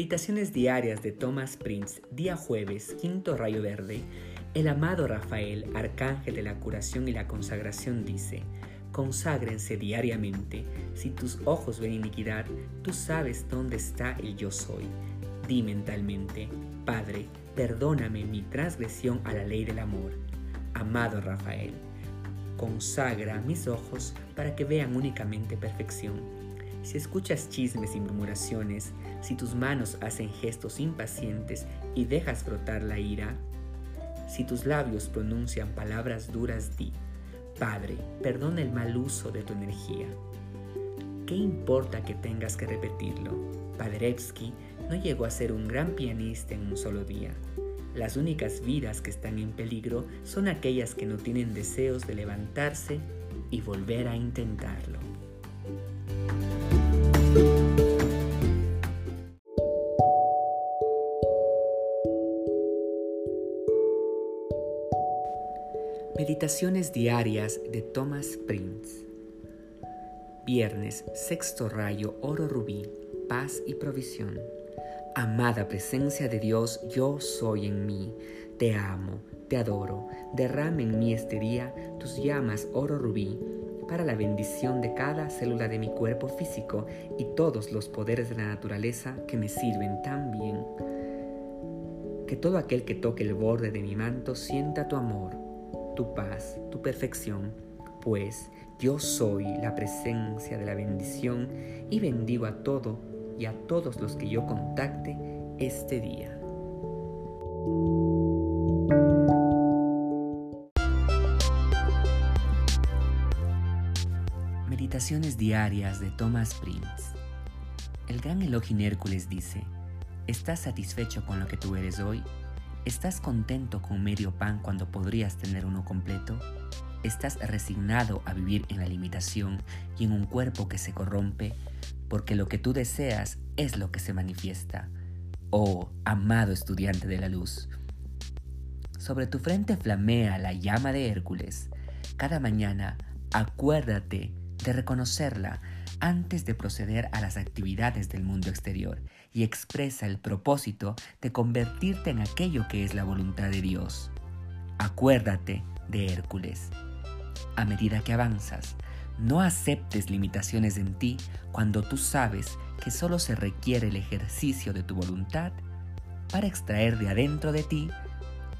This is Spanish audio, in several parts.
Meditaciones diarias de Thomas Prince, día jueves, quinto rayo verde. El amado Rafael, arcángel de la curación y la consagración, dice, Conságrense diariamente. Si tus ojos ven iniquidad, tú sabes dónde está el yo soy. Di mentalmente, Padre, perdóname mi transgresión a la ley del amor. Amado Rafael, consagra mis ojos para que vean únicamente perfección. Si escuchas chismes y murmuraciones, si tus manos hacen gestos impacientes y dejas brotar la ira, si tus labios pronuncian palabras duras, di, Padre, perdona el mal uso de tu energía. ¿Qué importa que tengas que repetirlo? Paderewski no llegó a ser un gran pianista en un solo día. Las únicas vidas que están en peligro son aquellas que no tienen deseos de levantarse y volver a intentarlo. Meditaciones diarias de Thomas Prince. Viernes, sexto rayo, oro rubí, paz y provisión. Amada presencia de Dios, yo soy en mí. Te amo, te adoro. Derrame en mí este día tus llamas oro rubí para la bendición de cada célula de mi cuerpo físico y todos los poderes de la naturaleza que me sirven tan bien. Que todo aquel que toque el borde de mi manto sienta tu amor, tu paz, tu perfección, pues yo soy la presencia de la bendición y bendigo a todo y a todos los que yo contacte este día. Meditaciones diarias de Thomas Prince. El gran Elohim Hércules dice, ¿estás satisfecho con lo que tú eres hoy? ¿Estás contento con medio pan cuando podrías tener uno completo? ¿Estás resignado a vivir en la limitación y en un cuerpo que se corrompe? Porque lo que tú deseas es lo que se manifiesta. Oh, amado estudiante de la luz. Sobre tu frente flamea la llama de Hércules. Cada mañana acuérdate de reconocerla antes de proceder a las actividades del mundo exterior y expresa el propósito de convertirte en aquello que es la voluntad de Dios. Acuérdate de Hércules. A medida que avanzas, no aceptes limitaciones en ti cuando tú sabes que solo se requiere el ejercicio de tu voluntad para extraer de adentro de ti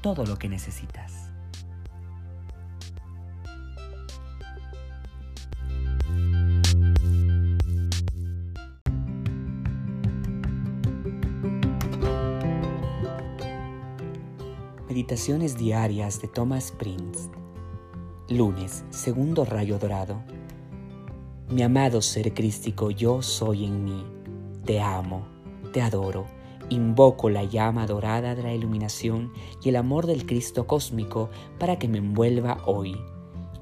todo lo que necesitas. Meditaciones diarias de Thomas Prince. Lunes, segundo rayo dorado. Mi amado ser crístico, yo soy en mí. Te amo, te adoro. Invoco la llama dorada de la iluminación y el amor del Cristo cósmico para que me envuelva hoy.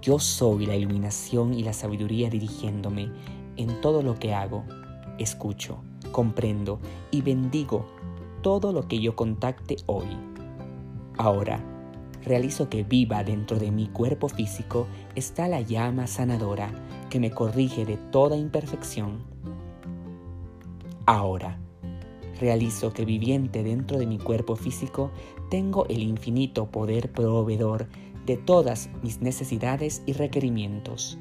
Yo soy la iluminación y la sabiduría dirigiéndome en todo lo que hago. Escucho, comprendo y bendigo todo lo que yo contacte hoy. Ahora, realizo que viva dentro de mi cuerpo físico está la llama sanadora que me corrige de toda imperfección. Ahora, realizo que viviente dentro de mi cuerpo físico tengo el infinito poder proveedor de todas mis necesidades y requerimientos.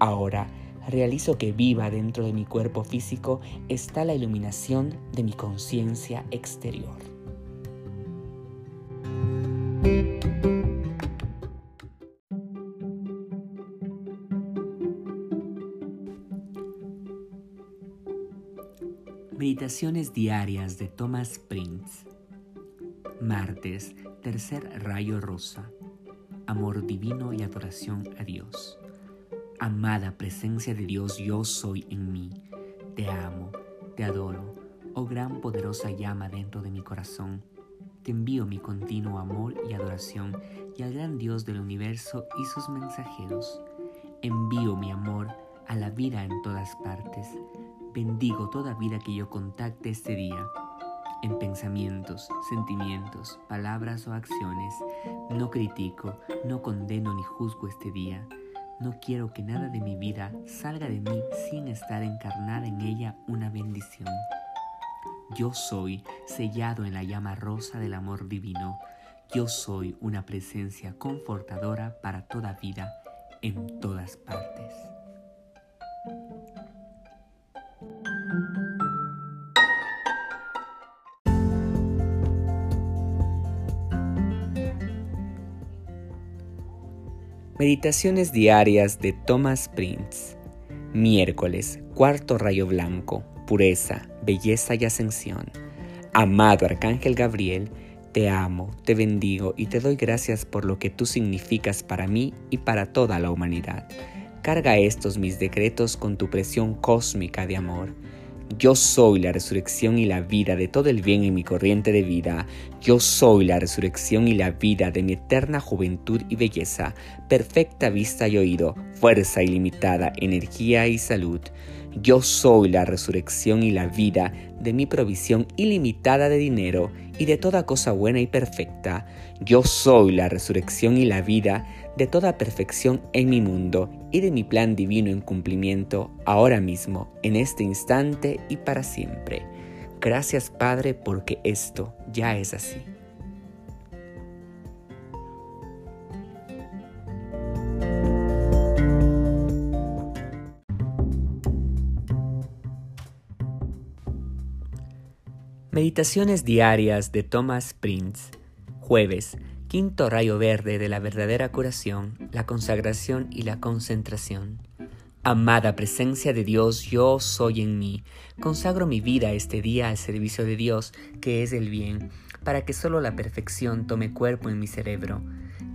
Ahora, realizo que viva dentro de mi cuerpo físico está la iluminación de mi conciencia exterior. Meditaciones diarias de Thomas Prince. Martes, tercer rayo rosa. Amor divino y adoración a Dios. Amada presencia de Dios, yo soy en mí. Te amo, te adoro, oh gran poderosa llama dentro de mi corazón te envío mi continuo amor y adoración y al gran Dios del universo y sus mensajeros. Envío mi amor a la vida en todas partes. Bendigo toda vida que yo contacte este día. En pensamientos, sentimientos, palabras o acciones, no critico, no condeno ni juzgo este día. No quiero que nada de mi vida salga de mí sin estar encarnada en ella una bendición. Yo soy sellado en la llama rosa del amor divino. Yo soy una presencia confortadora para toda vida en todas partes. Meditaciones diarias de Thomas Prince. Miércoles, cuarto rayo blanco, pureza, belleza y ascensión. Amado Arcángel Gabriel, te amo, te bendigo y te doy gracias por lo que tú significas para mí y para toda la humanidad. Carga estos mis decretos con tu presión cósmica de amor yo soy la resurrección y la vida de todo el bien en mi corriente de vida. Yo soy la resurrección y la vida de mi eterna juventud y belleza, perfecta vista y oído, fuerza ilimitada, energía y salud. Yo soy la resurrección y la vida de mi provisión ilimitada de dinero y de toda cosa buena y perfecta. Yo soy la resurrección y la vida de toda perfección en mi mundo y de mi plan divino en cumplimiento ahora mismo, en este instante y para siempre. Gracias Padre porque esto ya es así. Meditaciones diarias de Thomas Prince. Jueves, quinto rayo verde de la verdadera curación, la consagración y la concentración. Amada presencia de Dios, yo soy en mí. Consagro mi vida este día al servicio de Dios, que es el bien, para que solo la perfección tome cuerpo en mi cerebro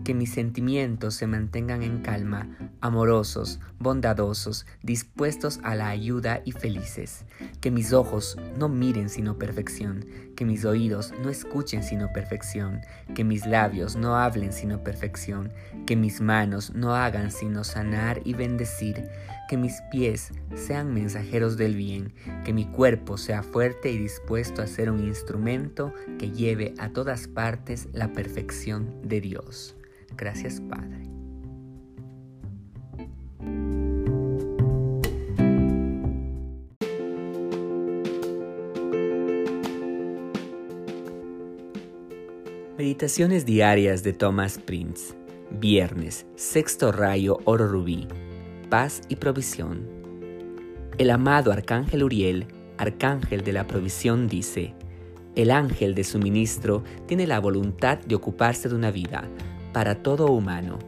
que mis sentimientos se mantengan en calma, amorosos, bondadosos, dispuestos a la ayuda y felices. Que mis ojos no miren sino perfección, que mis oídos no escuchen sino perfección, que mis labios no hablen sino perfección, que mis manos no hagan sino sanar y bendecir, que mis pies sean mensajeros del bien, que mi cuerpo sea fuerte y dispuesto a ser un instrumento que lleve a todas partes la perfección de Dios. Gracias Padre. Meditaciones diarias de Thomas Prince. Viernes, sexto rayo oro rubí. Paz y provisión. El amado Arcángel Uriel, Arcángel de la provisión, dice, el ángel de suministro tiene la voluntad de ocuparse de una vida, para todo humano,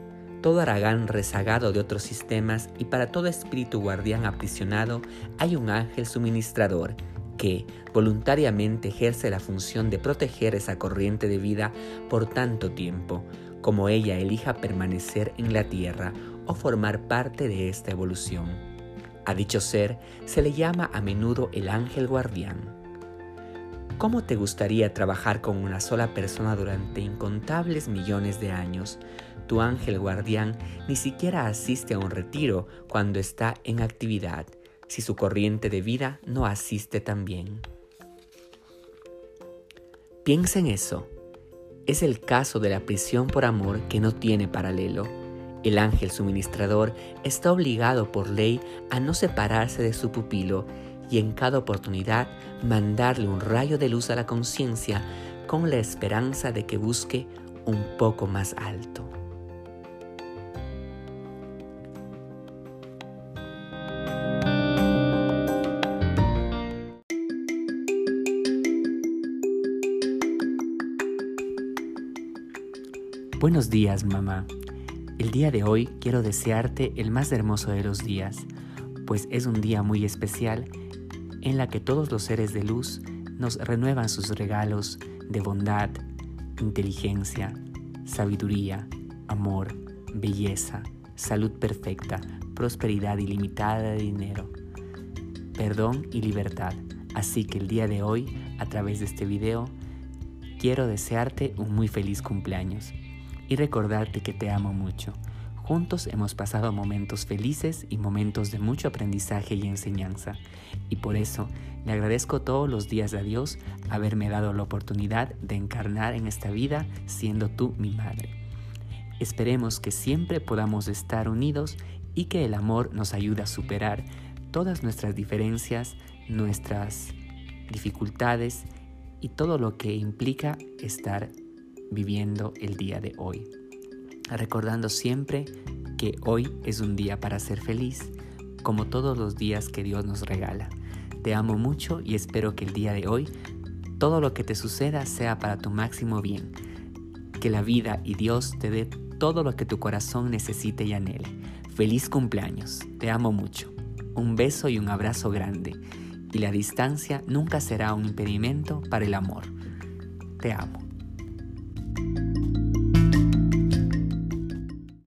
todo aragán rezagado de otros sistemas y para todo espíritu guardián aprisionado hay un ángel suministrador que voluntariamente ejerce la función de proteger esa corriente de vida por tanto tiempo como ella elija permanecer en la tierra o formar parte de esta evolución. A dicho ser se le llama a menudo el ángel guardián. ¿Cómo te gustaría trabajar con una sola persona durante incontables millones de años? Tu ángel guardián ni siquiera asiste a un retiro cuando está en actividad, si su corriente de vida no asiste también. Piensa en eso. Es el caso de la prisión por amor que no tiene paralelo. El ángel suministrador está obligado por ley a no separarse de su pupilo y en cada oportunidad mandarle un rayo de luz a la conciencia con la esperanza de que busque un poco más alto. Buenos días, mamá. El día de hoy quiero desearte el más hermoso de los días, pues es un día muy especial en la que todos los seres de luz nos renuevan sus regalos de bondad, inteligencia, sabiduría, amor, belleza, salud perfecta, prosperidad ilimitada de dinero, perdón y libertad. Así que el día de hoy, a través de este video, quiero desearte un muy feliz cumpleaños y recordarte que te amo mucho Juntos hemos pasado momentos felices y momentos de mucho aprendizaje y enseñanza. Y por eso le agradezco todos los días a Dios haberme dado la oportunidad de encarnar en esta vida siendo tú mi madre. Esperemos que siempre podamos estar unidos y que el amor nos ayude a superar todas nuestras diferencias, nuestras dificultades y todo lo que implica estar viviendo el día de hoy. Recordando siempre que hoy es un día para ser feliz, como todos los días que Dios nos regala. Te amo mucho y espero que el día de hoy todo lo que te suceda sea para tu máximo bien. Que la vida y Dios te dé todo lo que tu corazón necesite y anhele. Feliz cumpleaños, te amo mucho. Un beso y un abrazo grande. Y la distancia nunca será un impedimento para el amor. Te amo.